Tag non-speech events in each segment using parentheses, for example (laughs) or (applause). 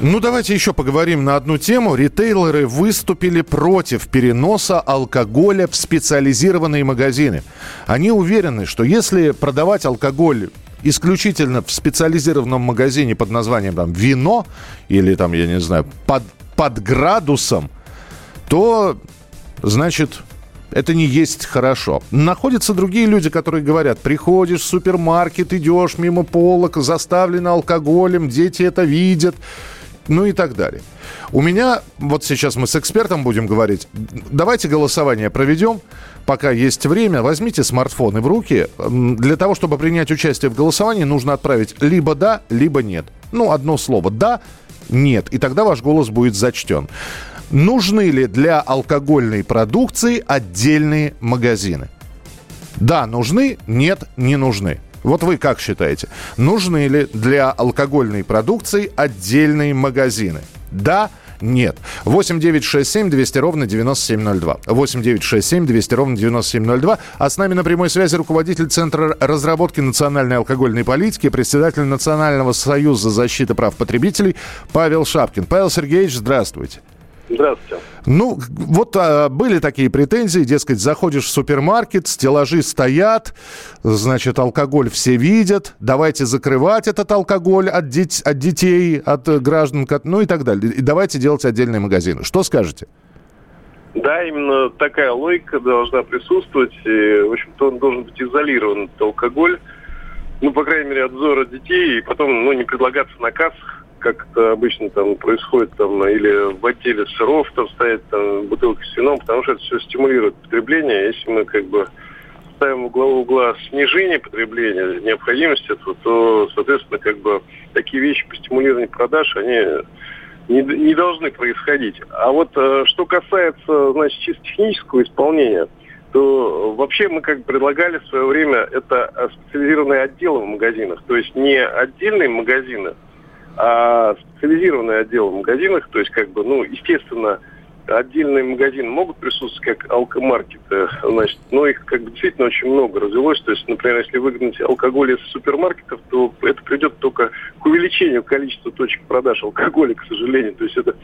Ну, давайте еще поговорим на одну тему. Ритейлеры выступили против переноса алкоголя в специализированные магазины. Они уверены, что если продавать алкоголь исключительно в специализированном магазине под названием там вино или там, я не знаю, под, под градусом, то, значит, это не есть хорошо. Находятся другие люди, которые говорят, приходишь в супермаркет, идешь мимо полок, заставлено алкоголем, дети это видят ну и так далее. У меня, вот сейчас мы с экспертом будем говорить, давайте голосование проведем, пока есть время. Возьмите смартфоны в руки. Для того, чтобы принять участие в голосовании, нужно отправить либо да, либо нет. Ну, одно слово «да», «нет», и тогда ваш голос будет зачтен. Нужны ли для алкогольной продукции отдельные магазины? Да, нужны, нет, не нужны. Вот вы как считаете, нужны ли для алкогольной продукции отдельные магазины? Да, нет. 8 9 6 7 200 ровно 9702. 8 9 6 7 200 ровно 9702. А с нами на прямой связи руководитель Центра разработки национальной алкогольной политики, председатель Национального союза защиты прав потребителей Павел Шапкин. Павел Сергеевич, здравствуйте. Здравствуйте. Ну, вот а, были такие претензии, дескать, заходишь в супермаркет, стеллажи стоят, значит, алкоголь все видят, давайте закрывать этот алкоголь от, дет- от детей, от э, граждан, ну и так далее. И давайте делать отдельные магазины. Что скажете? Да, именно такая логика должна присутствовать. И, в общем-то, он должен быть изолирован, этот алкоголь. Ну, по крайней мере, от взора детей. И потом, ну, не предлагаться на кассах как это обычно там происходит, там, или в отделе сыров там стоят там, бутылки с вином, потому что это все стимулирует потребление. Если мы как бы ставим угла угла снижение потребления, необходимость этого, то, соответственно, как бы такие вещи по стимулированию продаж, они не, не должны происходить. А вот э, что касается, значит, чисто технического исполнения, то вообще мы как предлагали в свое время это специализированные отделы в магазинах, то есть не отдельные магазины, а специализированный отдел в магазинах, то есть как бы, ну, естественно, отдельные магазины могут присутствовать как алкомаркеты, значит, но их как бы действительно очень много развелось. То есть, например, если выгнать алкоголь из супермаркетов, то это придет только к увеличению количества точек продаж алкоголя, к сожалению. То есть это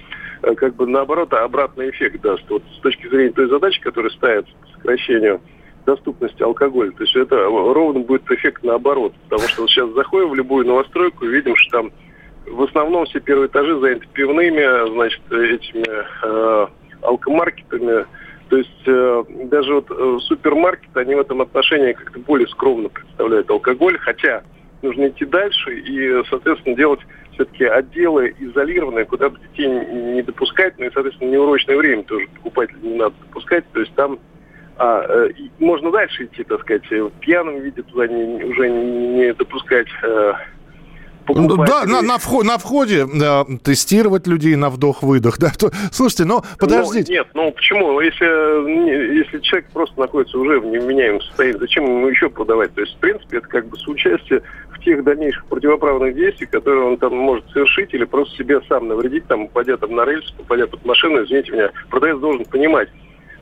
э, как бы наоборот обратный эффект даст. Вот с точки зрения той задачи, которая ставится по сокращению доступности алкоголя. То есть это ровно будет эффект наоборот. Потому что вот сейчас заходим в любую новостройку и видим, что там в основном все первые этажи заняты пивными, значит, этими э, алкомаркетами. То есть э, даже вот э, супермаркеты, они в этом отношении как-то более скромно представляют алкоголь, хотя нужно идти дальше и, соответственно, делать все-таки отделы изолированные, куда бы детей не допускать, ну и, соответственно, неурочное время тоже покупателей не надо допускать. То есть там а, э, можно дальше идти, так сказать, в пьяном виде туда не, уже не допускать э, да, на, на, вход, на входе да, тестировать людей на вдох-выдох. (laughs) Да, то, слушайте, но подождите. Ну, нет, ну почему? Если, если человек просто находится уже в невменяемом состоянии, зачем ему еще продавать? То есть, в принципе, это как бы соучастие в тех дальнейших противоправных действиях, которые он там может совершить, или просто себе сам навредить, там, попадя там на рельс, попадя под машину, извините меня, продавец должен понимать,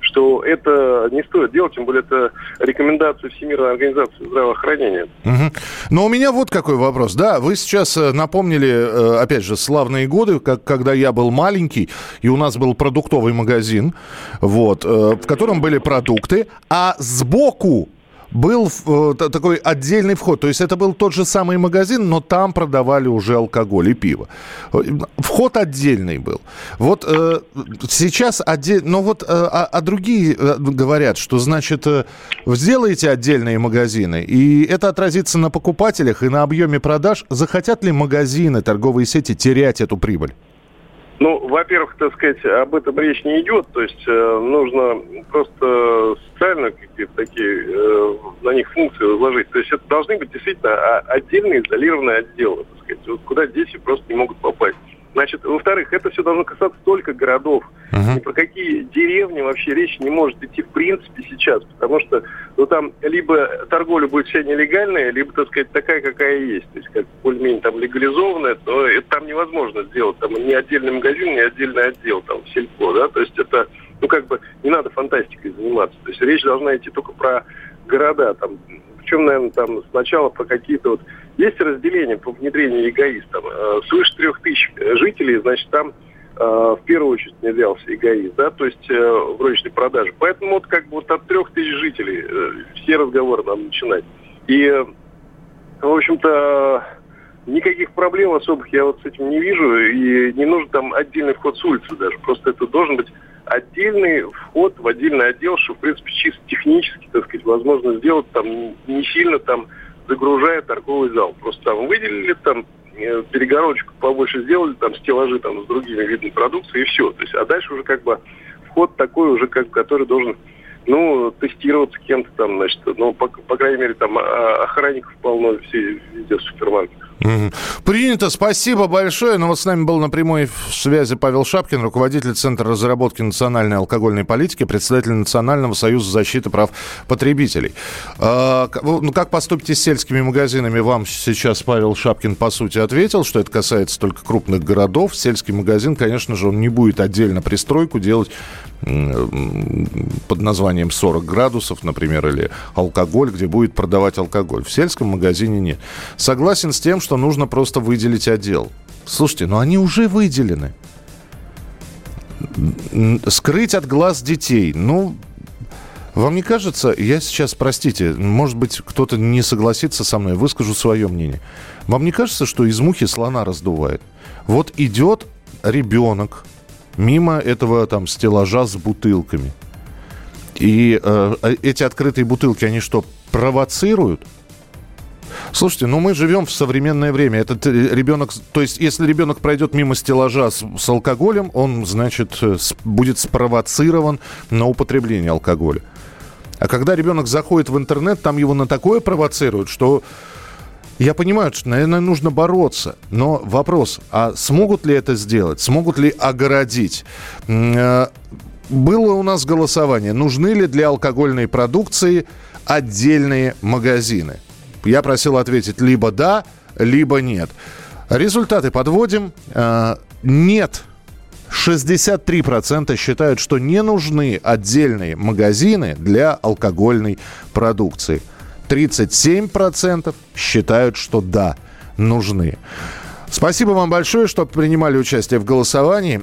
что это не стоит делать, тем более это рекомендация Всемирной организации здравоохранения. Угу. Но у меня вот какой вопрос. Да, вы сейчас э, напомнили, э, опять же, славные годы, как, когда я был маленький, и у нас был продуктовый магазин, вот, э, в котором были продукты, а сбоку был э, такой отдельный вход. То есть это был тот же самый магазин, но там продавали уже алкоголь и пиво. Вход отдельный был. Вот э, сейчас отдельно... Но вот э, а, а другие э, говорят, что, значит, э, сделаете отдельные магазины, и это отразится на покупателях и на объеме продаж. Захотят ли магазины, торговые сети терять эту прибыль? Ну, во-первых, так сказать, об этом речь не идет. То есть э, нужно просто социально какие-то такие э, на них функции возложить. То есть это должны быть действительно отдельные изолированные отделы, так сказать, вот, куда дети просто не могут попасть. Значит, во-вторых, это все должно касаться только городов. Uh-huh. Ни про какие деревни вообще речь не может идти в принципе сейчас, потому что ну, там либо торговля будет вся нелегальная, либо, так сказать, такая, какая есть. То есть, как более-менее там легализованная, то это там невозможно сделать. Там ни отдельный магазин, ни отдельный отдел, там, сельпо, да, то есть это, ну, как бы, не надо фантастикой заниматься. То есть речь должна идти только про города, там, причем, наверное, там сначала про какие-то вот... Есть разделение по внедрению эгоист. Там, э, свыше трех тысяч жителей, значит, там э, в первую очередь внедрялся эгоист, да, то есть э, в розничной продаже. Поэтому вот как бы вот от трех тысяч жителей э, все разговоры надо начинать. И, в общем-то, никаких проблем особых я вот с этим не вижу, и не нужен там отдельный вход с улицы даже. Просто это должен быть отдельный вход в отдельный отдел, что, в принципе, чисто технически, так сказать, возможно сделать там не сильно там загружая торговый зал. Просто там выделили там э, перегородочку побольше сделали, там стеллажи там с другими видами продукции и все. То есть, а дальше уже как бы вход такой уже, как, который должен ну, тестироваться кем-то там, значит, ну, по, по крайней мере, там а, охранников полно все, везде в супермаркетах. Принято, спасибо большое. Ну вот с нами был на прямой связи Павел Шапкин, руководитель Центра разработки национальной алкогольной политики, председатель Национального союза защиты прав потребителей. А, ну как поступите с сельскими магазинами? Вам сейчас Павел Шапкин по сути ответил, что это касается только крупных городов. Сельский магазин, конечно же, он не будет отдельно пристройку делать под названием 40 градусов, например, или алкоголь, где будет продавать алкоголь. В сельском магазине нет. Согласен с тем, что нужно просто выделить отдел. Слушайте, но они уже выделены. Скрыть от глаз детей. Ну, вам не кажется, я сейчас, простите, может быть, кто-то не согласится со мной, выскажу свое мнение. Вам не кажется, что из мухи слона раздувает? Вот идет ребенок, мимо этого там стеллажа с бутылками. И э, э, эти открытые бутылки, они что, провоцируют? Слушайте, ну мы живем в современное время. Этот э, ребенок, то есть если ребенок пройдет мимо стеллажа с, с алкоголем, он, значит, э, с, будет спровоцирован на употребление алкоголя. А когда ребенок заходит в интернет, там его на такое провоцируют, что я понимаю, что, наверное, нужно бороться. Но вопрос, а смогут ли это сделать? Смогут ли огородить? Э, было у нас голосование. Нужны ли для алкогольной продукции отдельные магазины? Я просил ответить либо да, либо нет. Результаты подводим. Э, нет. 63% считают, что не нужны отдельные магазины для алкогольной продукции. 37% считают, что да, нужны. Спасибо вам большое, что принимали участие в голосовании.